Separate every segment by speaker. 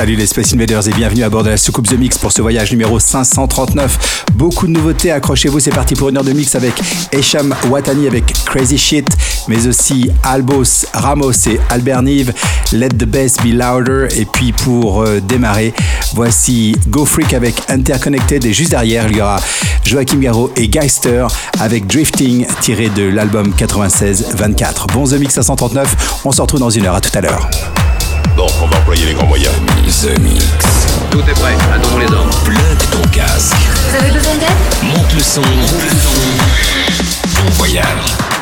Speaker 1: Salut les Space Invaders et bienvenue à bord de la soucoupe The Mix pour ce voyage numéro 539. Beaucoup de nouveautés, accrochez-vous, c'est parti pour une heure de mix avec Esham Watani avec Crazy Shit, mais aussi Albos, Ramos et Albert Nive, Let the Bass Be Louder, et puis pour euh, démarrer, voici Go Freak avec Interconnected, et juste derrière, il y aura Joachim Garraud et Geister avec Drifting, tiré de l'album 96-24. Bon The Mix 539, on se retrouve dans une heure, à tout à l'heure.
Speaker 2: Bon, on va employer les grands moyens.
Speaker 3: The Mix.
Speaker 4: Tout est prêt, attendons les ordres.
Speaker 3: Plug ton casque.
Speaker 5: Vous avez besoin d'aide?
Speaker 3: Monte le son. Monte le son. Bon voyage.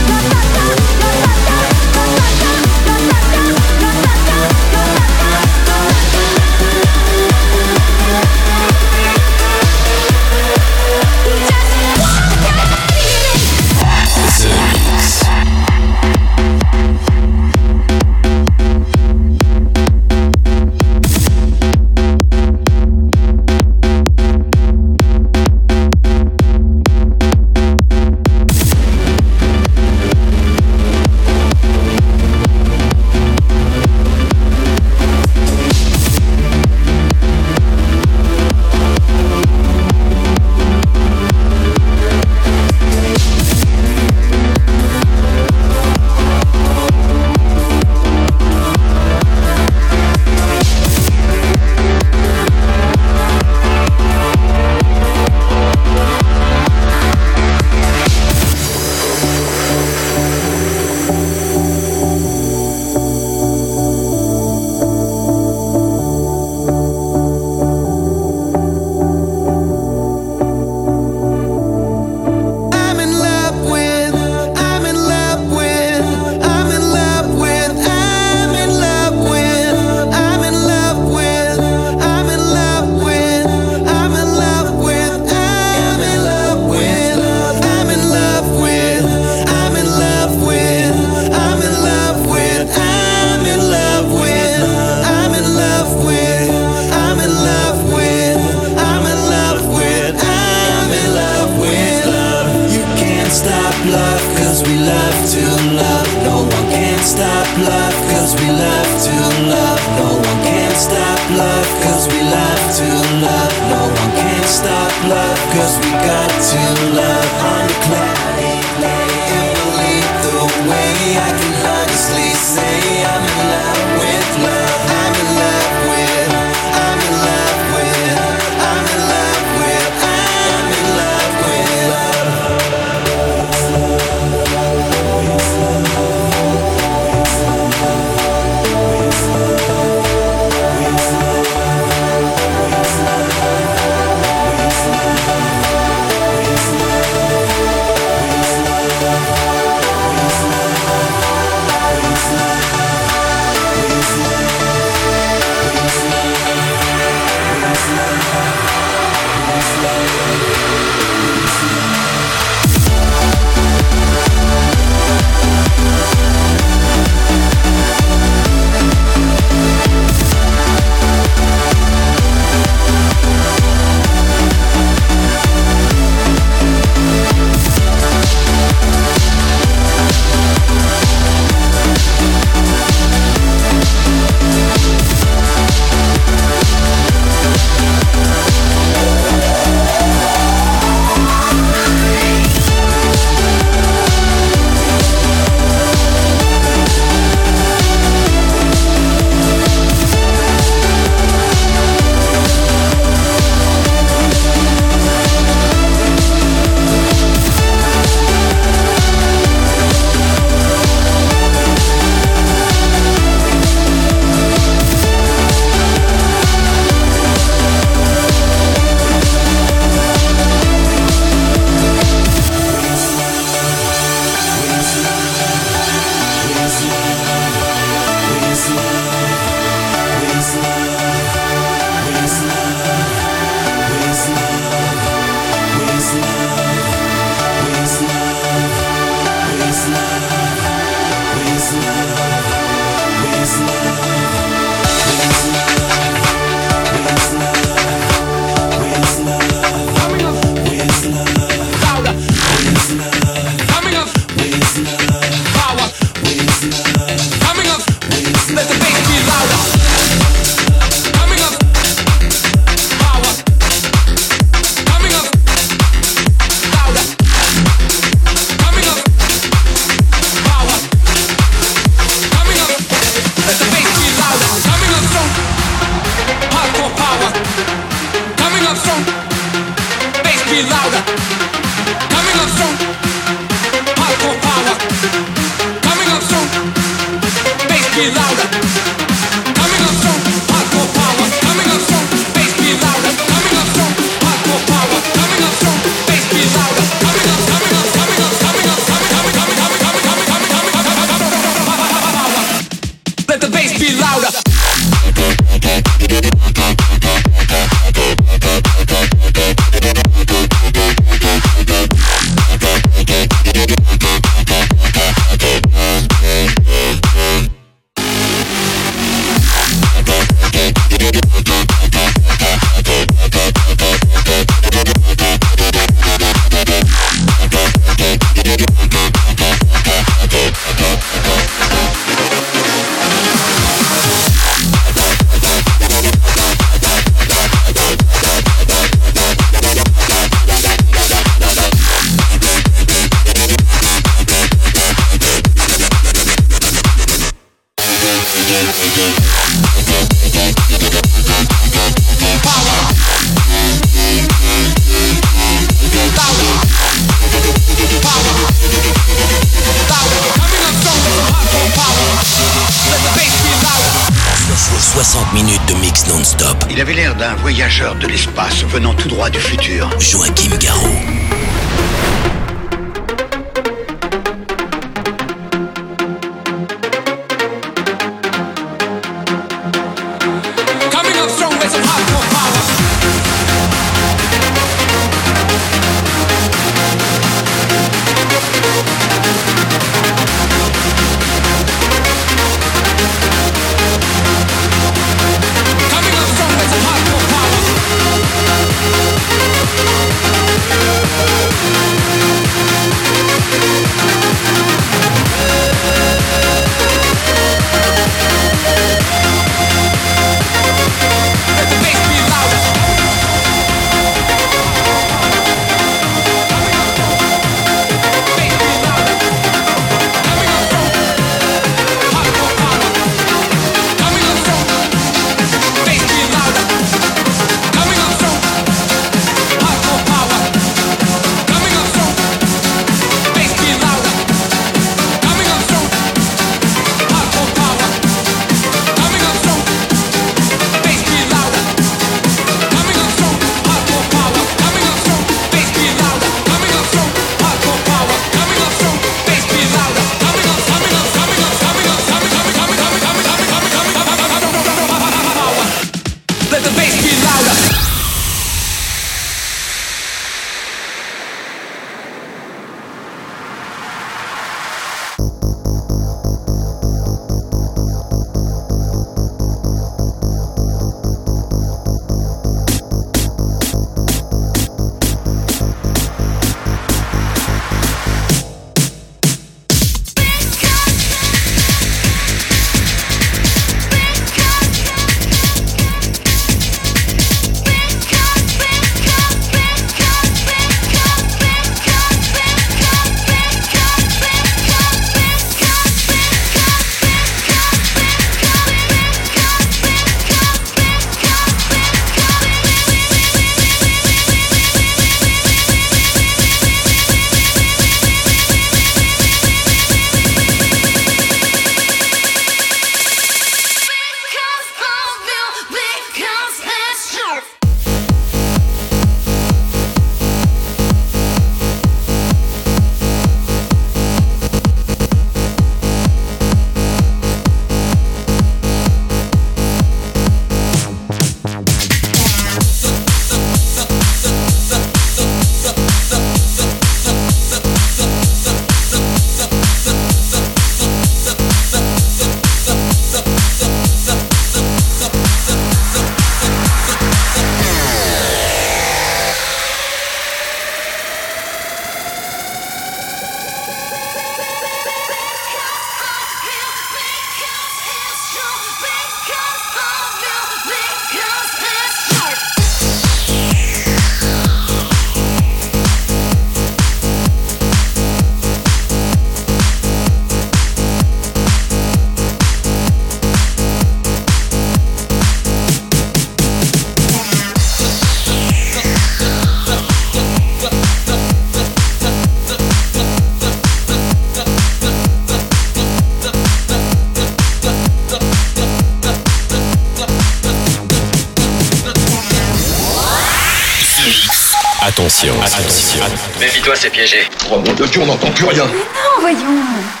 Speaker 6: Mon dieu, on n'entend plus rien.
Speaker 7: Non, voyons.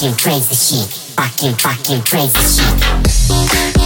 Speaker 8: fucking crazy shit. Fucking, fucking crazy shit.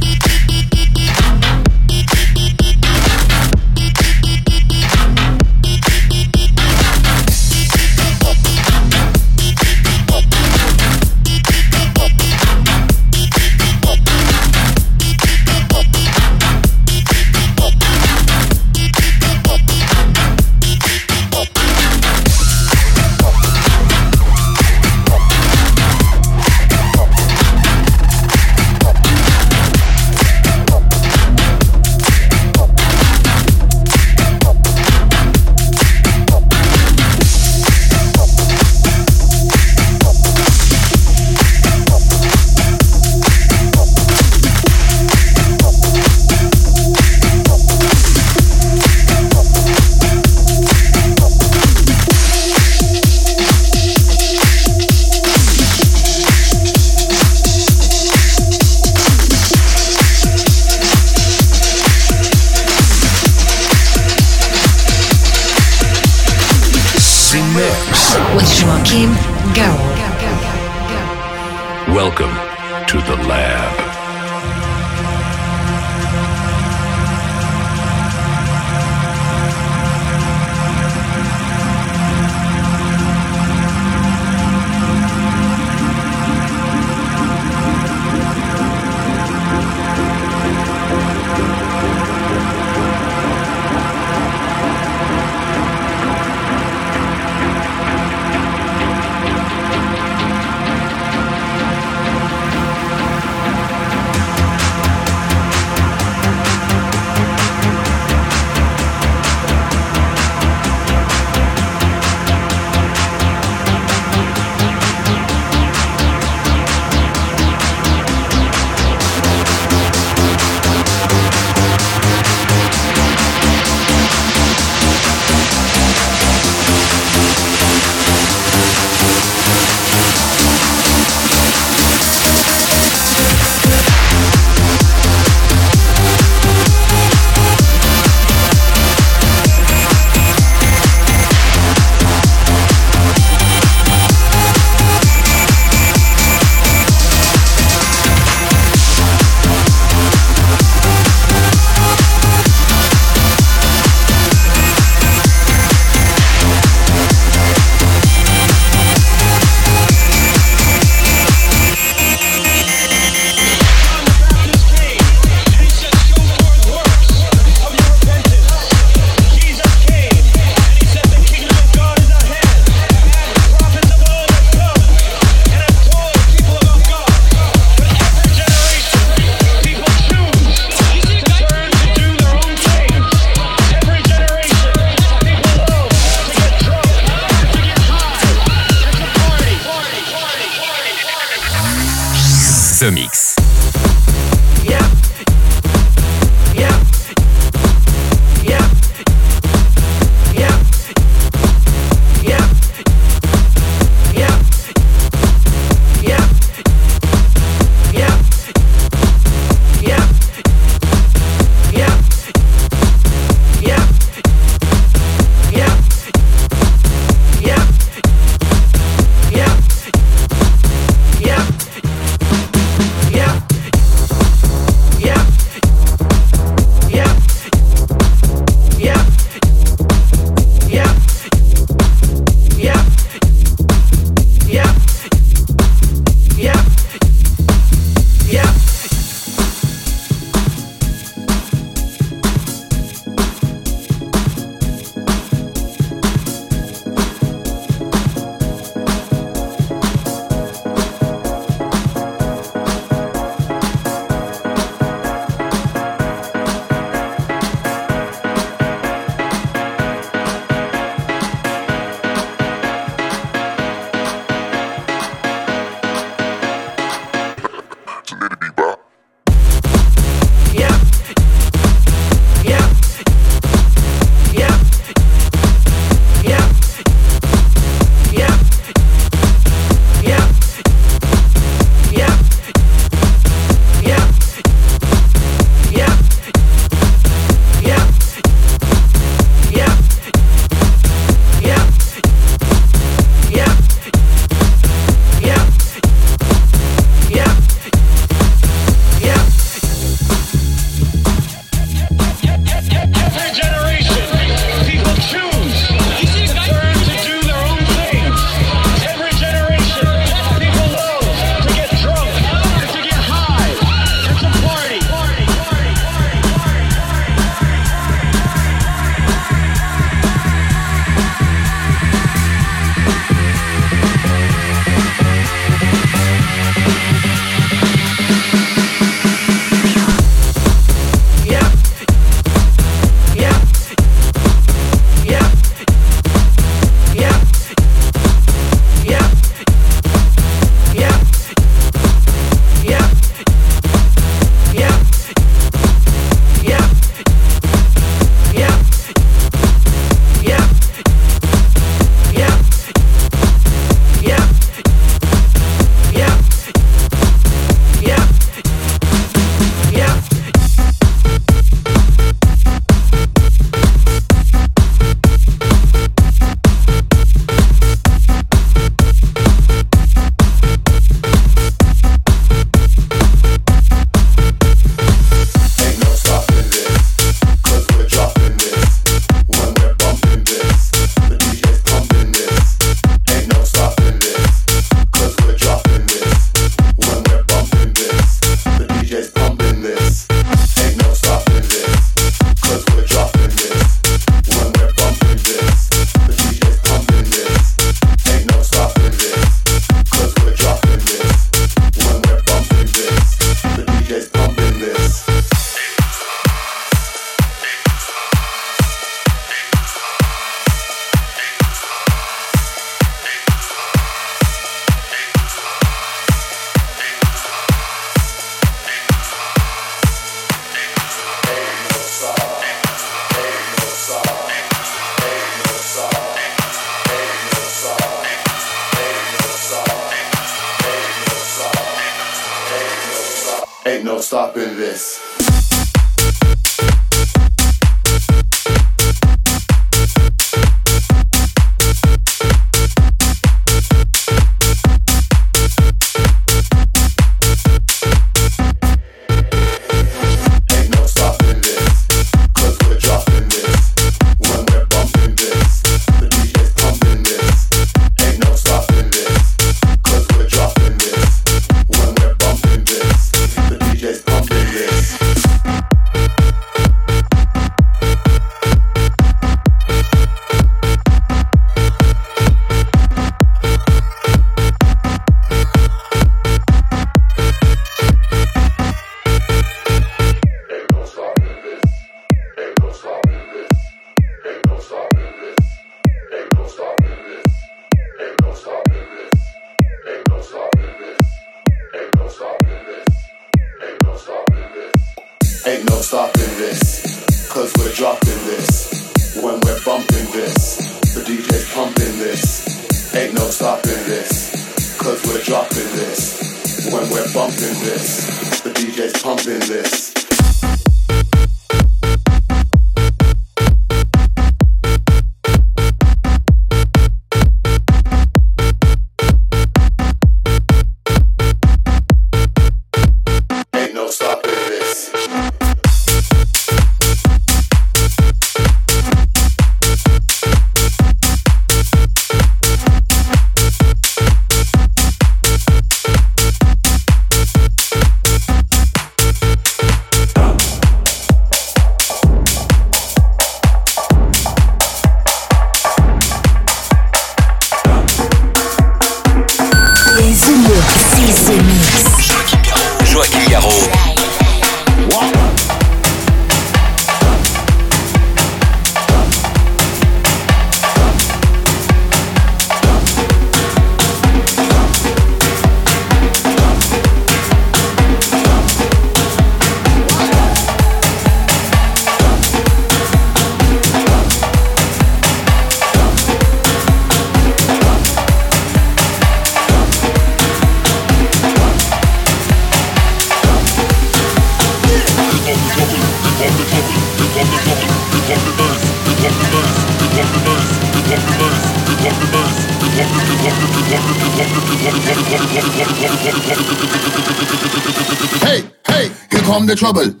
Speaker 8: The trouble.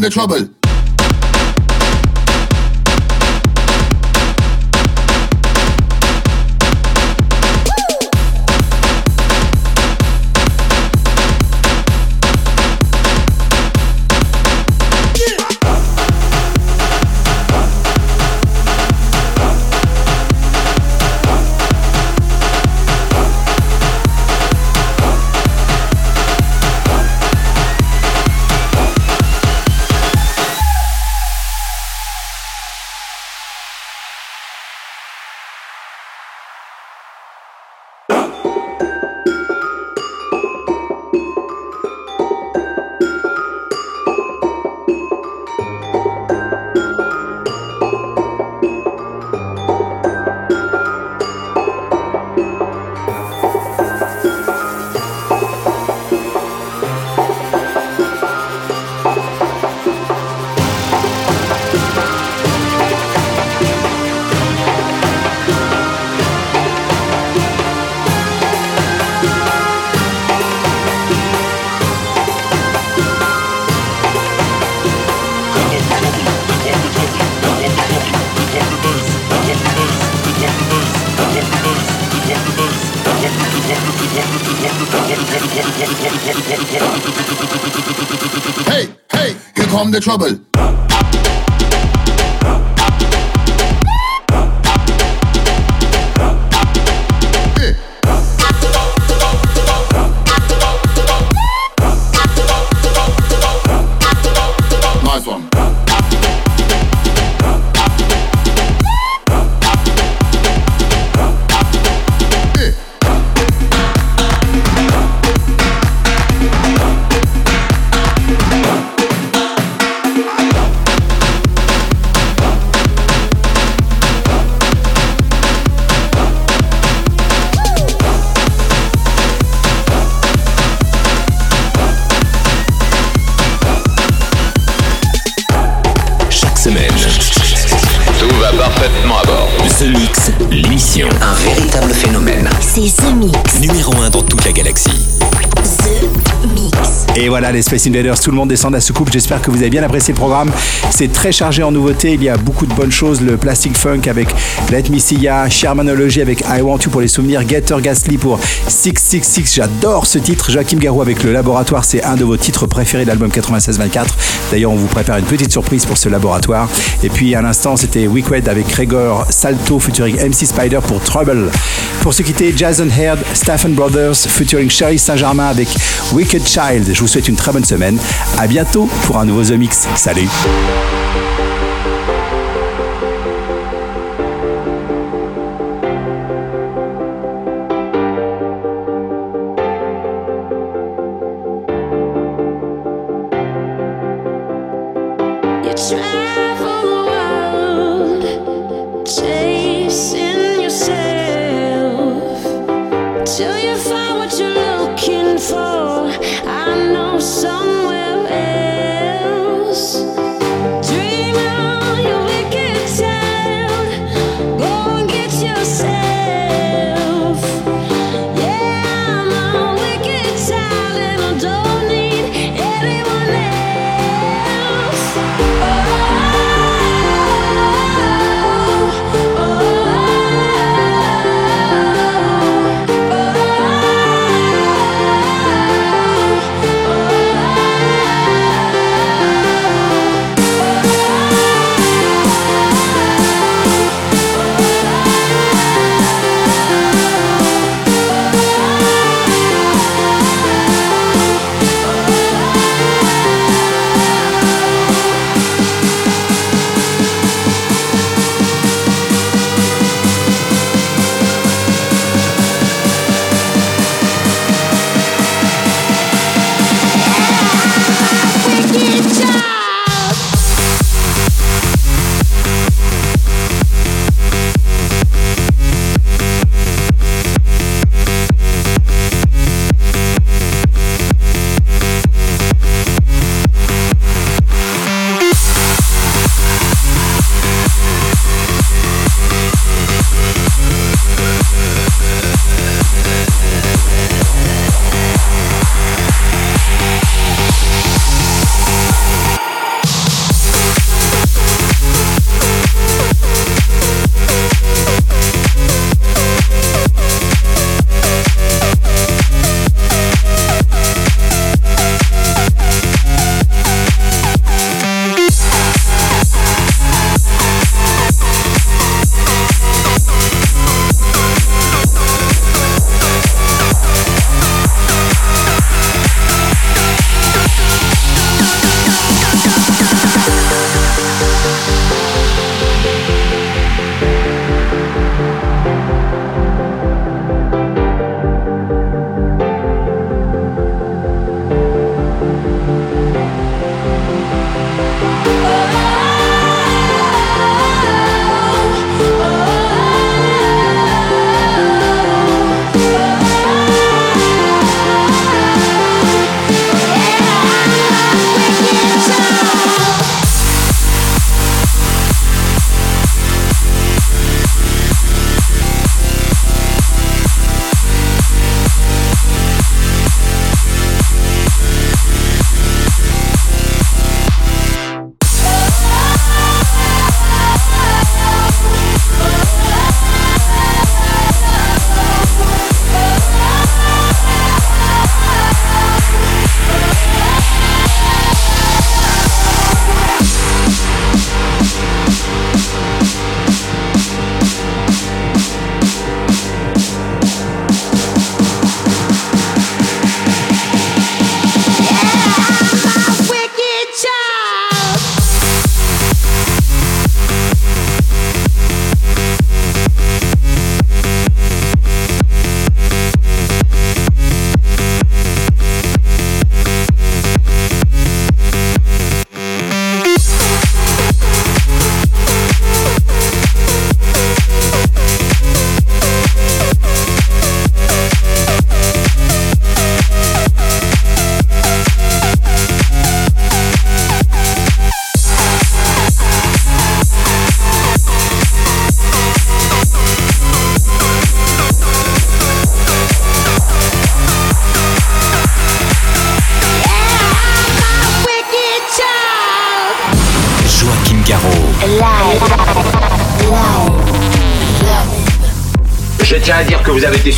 Speaker 8: the trouble. Hey, hey,
Speaker 2: come the trouble.
Speaker 9: C'est The Mix.
Speaker 10: numéro 1
Speaker 1: voilà les Space Invaders, tout le monde descend de la soucoupe. J'espère que vous avez bien apprécié le programme. C'est très chargé en nouveautés. Il y a beaucoup de bonnes choses. Le Plastic Funk avec Let Me See Ya, Shermanology avec I Want You pour les souvenirs, Getter Gasly pour 666. J'adore ce titre. Joachim Garou avec Le Laboratoire, c'est un de vos titres préférés de l'album 96-24. D'ailleurs, on vous prépare une petite surprise pour ce laboratoire. Et puis à l'instant, c'était Wicked avec Gregor Salto featuring MC Spider pour Trouble. Pour se quitter, Jason Heard, Stephen Brothers featuring Sherry Saint-Germain avec Wicked Child. Je vous souhaite une très bonne semaine. À bientôt pour un nouveau The Mix. Salut.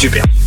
Speaker 11: Super.